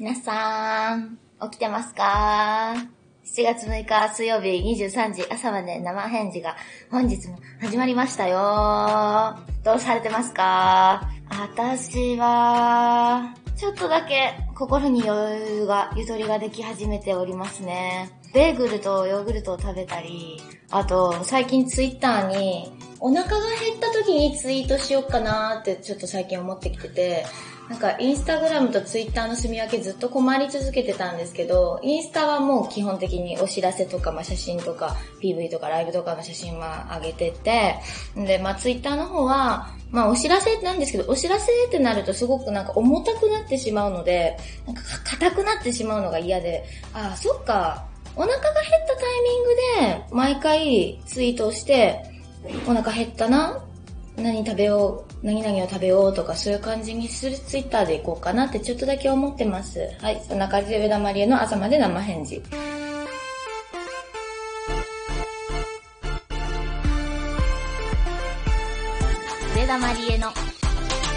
皆さん、起きてますか ?7 月6日水曜日23時朝まで生返事が本日も始まりましたよ。どうされてますか？私は、ちょっとだけ心に余裕が、ゆとりができ始めておりますね。ベーグルとヨーグルトを食べたり、あと最近ツイッターにお腹が減った時にツイートしようかなーってちょっと最近思ってきてて、なんかインスタグラムとツイッターの住み分けずっと困り続けてたんですけど、インスタはもう基本的にお知らせとか、まあ、写真とか、PV とかライブとかの写真は上げてて、で、まあ、ツイッターの方は、まあ、お知らせなんですけど、お知らせってなるとすごくなんか重たくなってしまうので、なんか硬くなってしまうのが嫌で、ああ、そっか、お腹が減ったタイミングで、毎回ツイートをして、お腹減ったな、何食べよう、何々を食べようとかそういう感じにするツイッターでいこうかなってちょっとだけ思ってます。はい、そんな感じで上田まりえの朝まで生返事。上田まりえの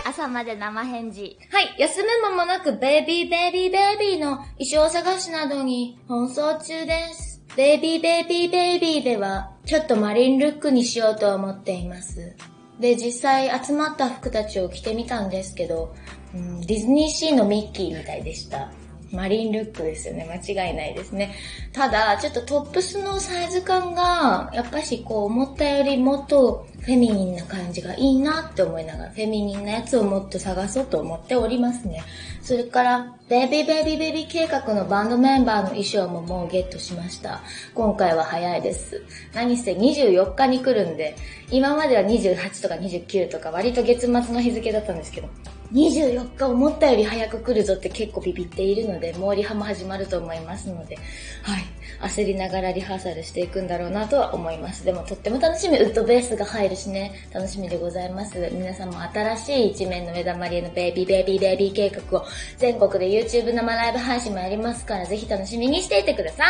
朝まで生返事。はい、休む間もなくベイビーベイビーベイビーの衣装探しなどに奔走中です。ベイビーベイビーベイビーではちょっとマリンルックにしようと思っています。で、実際集まった服たちを着てみたんですけど、うん、ディズニーシーのミッキーみたいでした。マリンルックですよね。間違いないですね。ただ、ちょっとトップスのサイズ感が、やっぱしこう思ったよりもっとフェミニンな感じがいいなって思いながら、フェミニンなやつをもっと探そうと思っておりますね。それから、ベイビーベイビーベイビー計画のバンドメンバーの衣装ももうゲットしました。今回は早いです。何せ24日に来るんで、今までは28とか29とか割と月末の日付だったんですけど、24日思ったより早く来るぞって結構ビビっているので、もうリハも始まると思いますので、はい。焦りながらリハーサルしていくんだろうなとは思います。でもとっても楽しみ。ウッドベースが入るしね、楽しみでございます。皆さんも新しい一面の目玉りえのベイビーベイビーベイビー計画を全国で YouTube 生ライブ配信もやりますから、ぜひ楽しみにしていてくださ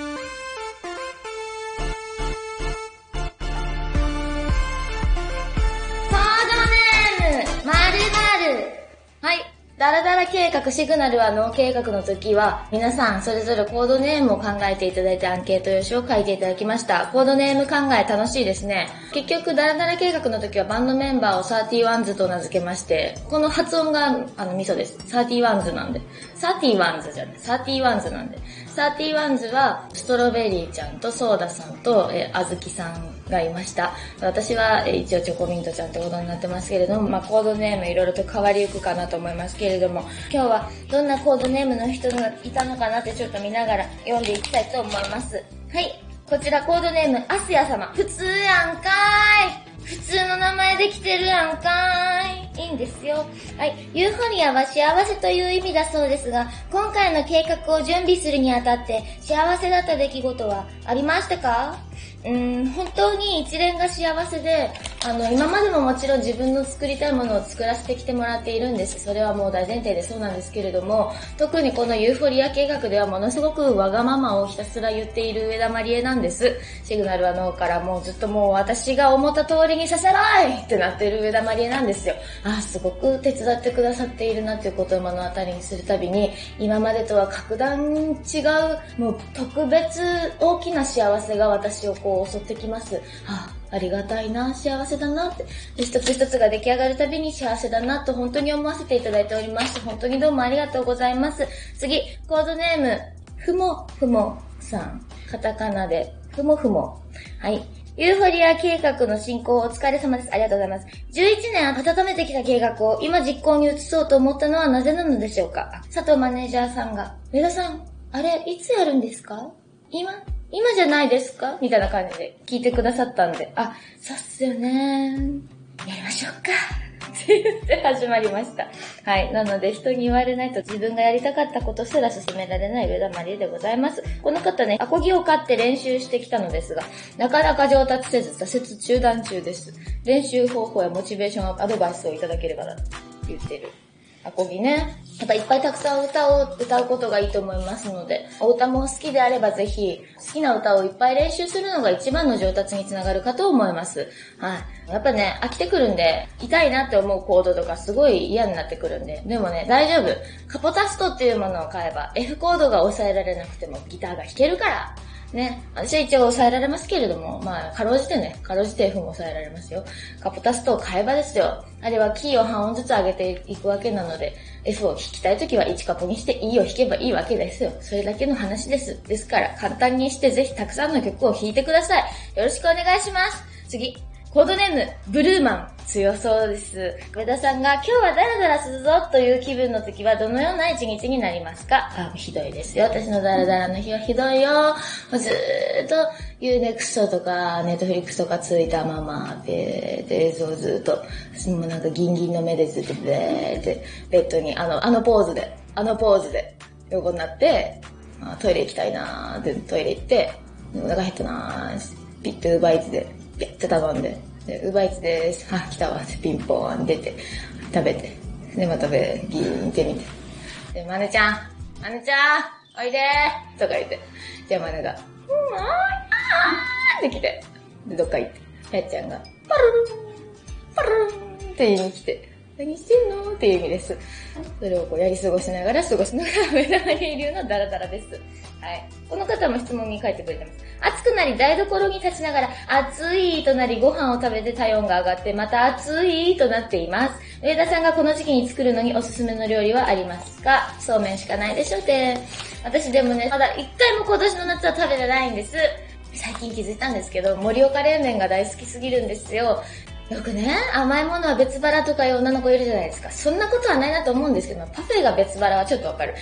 い。ダラダラ計画シグナルは脳計画の時は、皆さんそれぞれコードネームを考えていただいてアンケート用紙を書いていただきました。コードネーム考え楽しいですね。結局、ダラダラ計画の時はバンドメンバーをサーティワンズと名付けまして、この発音があのミソです。サーティワンズなんで。サーティワンズじゃない。サーティワンズなんで。サーティワンズは、ストロベリーちゃんとソーダさんと、えー、あずきさんがいました。私は、え、一応チョコミントちゃんってことになってますけれども、まあ、コードネームいろいろと変わりゆくかなと思いますけれども、今日はどんなコードネームの人がいたのかなってちょっと見ながら読んでいきたいと思います。はい。こちらコードネーム、アスヤ様。普通やんかーい。普通の名前できてるやんかーい。いいんですよ。はい。ユーフォニアは幸せという意味だそうですが、今回の計画を準備するにあたって幸せだった出来事はありましたか？うーん、本当に一連が幸せで、あの、今までももちろん自分の作りたいものを作らせてきてもらっているんです。それはもう大前提でそうなんですけれども、特にこのユーフォリア計画ではものすごくわがままをひたすら言っている上田まりえなんです。シグナルは脳からもうずっともう私が思った通りにさせないってなっている上田まりえなんですよ。あ、すごく手伝ってくださっているなっていうことを目の当たりにするたびに、今までとは格段違う、もう特別大きな幸せが私をこう襲ってきます。あありがたいな、幸せだなって。一つ一つが出来上がるたびに幸せだなと本当に思わせていただいております。本当にどうもありがとうございます。次、コードネーム、ふもふもさん。カタカナで、ふもふも。はい。ユーフォリア計画の進行お疲れ様です。ありがとうございます。11年温めてきた計画を今実行に移そうと思ったのはなぜなのでしょうか？佐藤マネージャーさんが、上田さん、あれ、いつやるんですか？今？今じゃないですか？みたいな感じで聞いてくださったんで、あ、そうっすよねやりましょうか。って言って始まりました。はい。なので、人に言われないと自分がやりたかったことすら進められない上田まりえでございます。この方ね、アコギを買って練習してきたのですが、なかなか上達せず挫折中断中です。練習方法やモチベーションアドバイスをいただければな、と言ってる。アコギね。やっぱいっぱいたくさん歌を歌うことがいいと思いますので、お歌も好きであればぜひ、好きな歌をいっぱい練習するのが一番の上達につながるかと思います。はい。やっぱね、飽きてくるんで、痛いなって思うコードとかすごい嫌になってくるんで、でもね、大丈夫。カポタストっていうものを買えば、F コードが抑えられなくてもギターが弾けるから、ね。私は一応抑えられますけれども、まあ、かろうじてね、かろうじて F も抑えられますよ。カポタストを買えばですよ。あれはキーを半音ずつ上げていくわけなので、F を弾きたいときは1カポにして E を弾けばいいわけですよ。それだけの話です。ですから、簡単にしてぜひたくさんの曲を弾いてください。よろしくお願いします。次。コードネーム、ブルーマン。強そうです。上田さんが今日はダラダラするぞという気分の時はどのような一日になりますか？あ、ひどいですよ。私のダラダラの日はひどいよ。ずーっと Unext とか Netflix とかついたままで、で、映像ずっと、私もなんかギンギンの目でずっとベーってベッドに、あの、あのポーズで、あのポーズで横になって、あトイレ行きたいなーってトイレ行って、お腹減ったなーピッとウーバイーツでピッて頼んで、で、ウーバーイーツです。あ、来たわピンポーン出て、食べて、で、またべ、ギーンって見て。で、マネちゃん、マネちゃん、おいでーとか言って。じゃあマネが、うん、あーって来て、で、どっか行って、やっちゃんが、パルルン、パルルンって言いに来て、何してんのっていう意味です。それをこうやり過ごしながら過ごしながら目玉流のダラダラです。はい。この方も質問に書いてくれてます。暑くなり台所に立ちながら、暑いとなりご飯を食べて体温が上がって、また暑いとなっています。上田さんがこの時期に作るのにおすすめの料理はありますか？そうめんしかないでしょって。私でもね、まだ一回も今年の夏は食べてないんです。最近気づいたんですけど、盛岡冷麺が大好きすぎるんですよ。よくね、甘いものは別腹とかいう女の子いるじゃないですか。そんなことはないなと思うんですけど、パフェが別腹はちょっとわかる。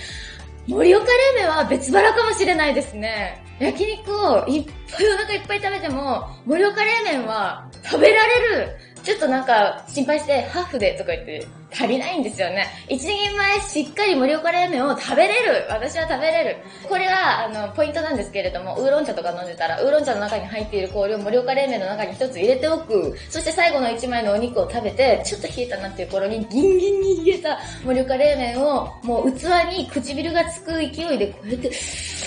盛岡冷麺は別腹かもしれないですね。焼肉をいっぱいお腹いっぱい食べても、盛岡冷麺は食べられる。ちょっとなんか心配してハーフでとか言って足りないんですよね。一人前しっかり盛岡冷麺を食べれる私は食べれるこれが、あの、ポイントなんですけれども、ウーロン茶とか飲んでたら、ウーロン茶の中に入っている氷を盛岡冷麺の中に一つ入れておく。そして最後の一枚のお肉を食べて、ちょっと冷えたなっていう頃にギンギンに冷えた盛岡冷麺を、もう器に唇がつく勢いでこうやって、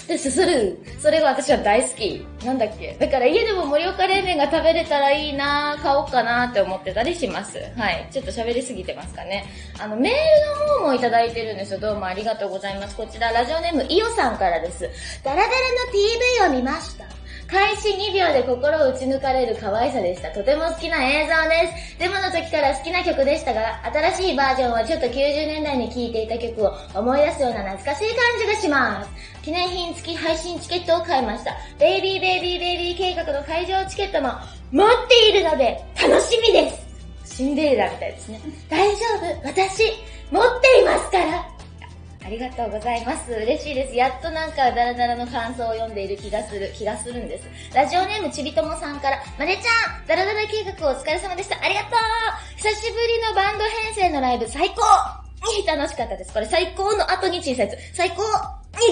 で、すする。それが私は大好き。なんだっけ？だから家でも盛岡冷麺が食べれたらいいな買おうかなって思ってたりします。はい。ちょっと喋りすぎてますかね。あの、メールの方もいただいてるんですよ。どうもありがとうございます。こちら、ラジオネーム、イオさんからです。ダラダラの TV を見ました。開始2秒で心を打ち抜かれる可愛さでした。とても好きな映像です。デモの時から好きな曲でしたが、新しいバージョンはちょっと90年代に聴いていた曲を思い出すような懐かしい感じがします。記念品付き配信チケットを買いました。ベイビーベイビーベイビー計画の会場チケットも持っているので楽しみです。シンデレラみたいですね。大丈夫私、持っていますからありがとうございます。嬉しいです。やっとなんかダラダラの感想を読んでいる気がする、気がするんです。ラジオネームちびともさんから、まねちゃん、ダラダラ計画お疲れ様でした。ありがとう久しぶりのバンド編成のライブ最高に楽しかったです。これ最高の後に小さいやつ。最高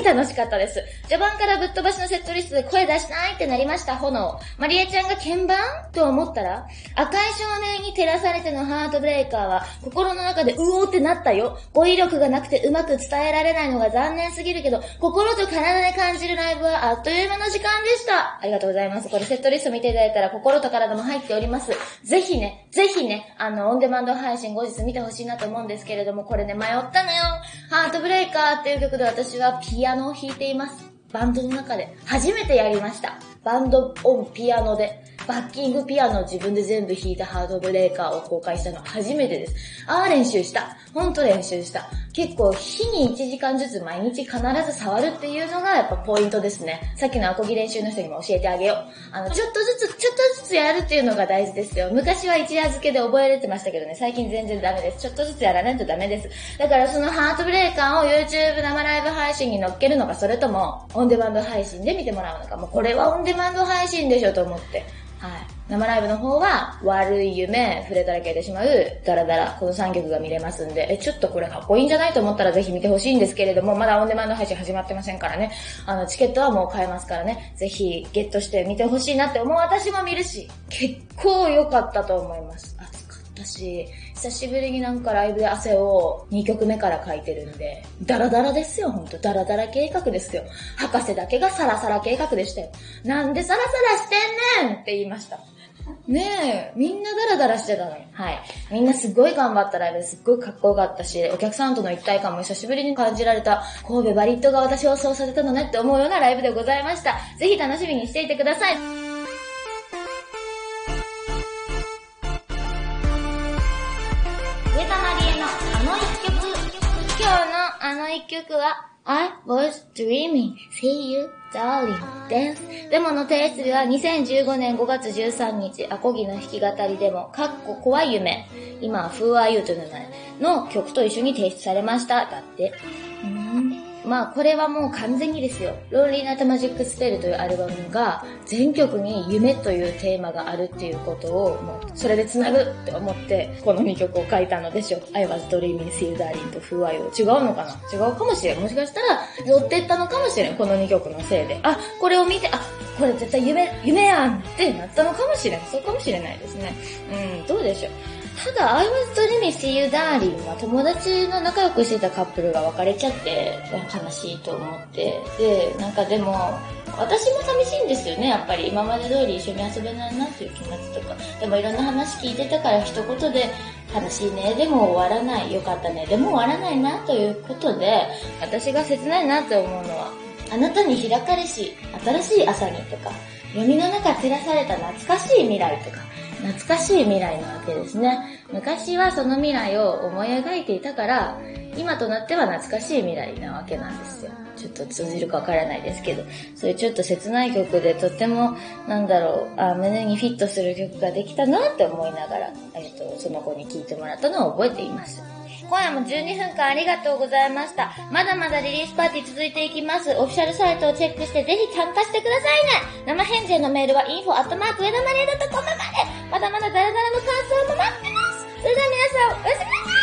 楽しかったです。序盤からぶっ飛ばしのセットリストで声出しないってなりました、炎。マリエちゃんが鍵盤？と思ったら、赤い照明に照らされてのハートブレイカーは、心の中でうおーってなったよ。語彙力がなくてうまく伝えられないのが残念すぎるけど、心と体で感じるライブはあっという間の時間でした。ありがとうございます。これセットリスト見ていただいたら、心と体も入っております。ぜひね、ぜひね、あの、オンデマンド配信後日見てほしいなと思うんですけれども、これね、迷ったのよ。ハートブレイカーっていう曲で私はピアノを弾いています。バンドの中で初めてやりました。バンドオンピアノで。バッキングピアノを自分で全部弾いたハードブレーカーを公開したのは初めてです。ああ、練習した。ほんと練習した。結構、日に1時間ずつ毎日必ず触るっていうのがやっぱポイントですね。さっきのアコギ練習の人にも教えてあげよう。あの、ちょっとずつ、ちょっとずつやるっていうのが大事ですよ。昔は一夜漬けで覚えれてましたけどね、最近全然ダメです。ちょっとずつやらないとダメです。だからそのハートブレーカーを YouTube 生ライブ配信に乗っけるのか、それともオンデマンド配信で見てもらうのか、もうこれはオンデマンド配信でしょと思って。はい。生ライブの方は、悪い夢、触れたら消えてしまう、ダラダラ、この3曲が見れますんで、え、ちょっとこれかっこいいんじゃないと思ったらぜひ見てほしいんですけれども、まだオンデマンド配信始まってませんからね。あの、チケットはもう買えますからね。ぜひゲットして見てほしいなって思う私も見るし、結構良かったと思います。あ。私、久しぶりになんかライブで汗を2曲目から書いてるんで、ダラダラですよ、ほんと。ダラダラ計画ですよ。博士だけがサラサラ計画でしたよ。なんでサラサラしてんねんって言いました。ねえ、みんなダラダラしてたのに。はい。みんなすっごい頑張ったライブですっごいかっこよかったし、お客さんとの一体感も久しぶりに感じられた、神戸バリットが私をそうさせたのねって思うようなライブでございました。ぜひ楽しみにしていてください。一曲は、I was dreaming, see you, darling, dance デモの提出日は2015年5月13日、アコギの弾き語りデモ、かっこ怖い夢、今は Who Are You という名前の曲と一緒に提出されました。だって。まあこれはもう完全にですよ。ローリーナットマジックスペルというアルバムが全曲に夢というテーマがあるっていうことをもうそれで繋ぐって思ってこの2曲を書いたのでしょう。I was dreaming, see you darling と Who are you 違うのかな？違うかもしれん。もしかしたら寄ってったのかもしれん。この2曲のせいで。あ、これを見て、あ、これ絶対夢、夢やんってなったのかもしれん。そうかもしれないですね。うん、どうでしょう。ただ、I was dreaming see you darling は友達の仲良くしてたカップルが別れちゃって悲しいと思って。で、なんかでも、私も寂しいんですよね、やっぱり。今まで通り一緒に遊べないなっていう気持ちとか。でもいろんな話聞いてたから一言で、楽しいね、でも終わらない、よかったね、でも終わらないなということで、私が切ないなと思うのは、あなたに開かれし、新しい朝にとか、闇の中照らされた懐かしい未来とか、懐かしい未来なわけですね。昔はその未来を思い描いていたから、今となっては懐かしい未来なわけなんですよ。ちょっと通じるかわからないですけど、そういうちょっと切ない曲でとっても、なんだろう、あ胸にフィットする曲ができたなって思いながら、えっと、その子に聴いてもらったのを覚えています。今夜も12分間ありがとうございました。まだまだリリースパーティー続いていきます。オフィシャルサイトをチェックしてぜひ参加してくださいね。生返事へのメールは info アットマーク上田マリエ .com まで。まだまだダラダラの感想も待ってます。それでは皆さん、おやすみなさい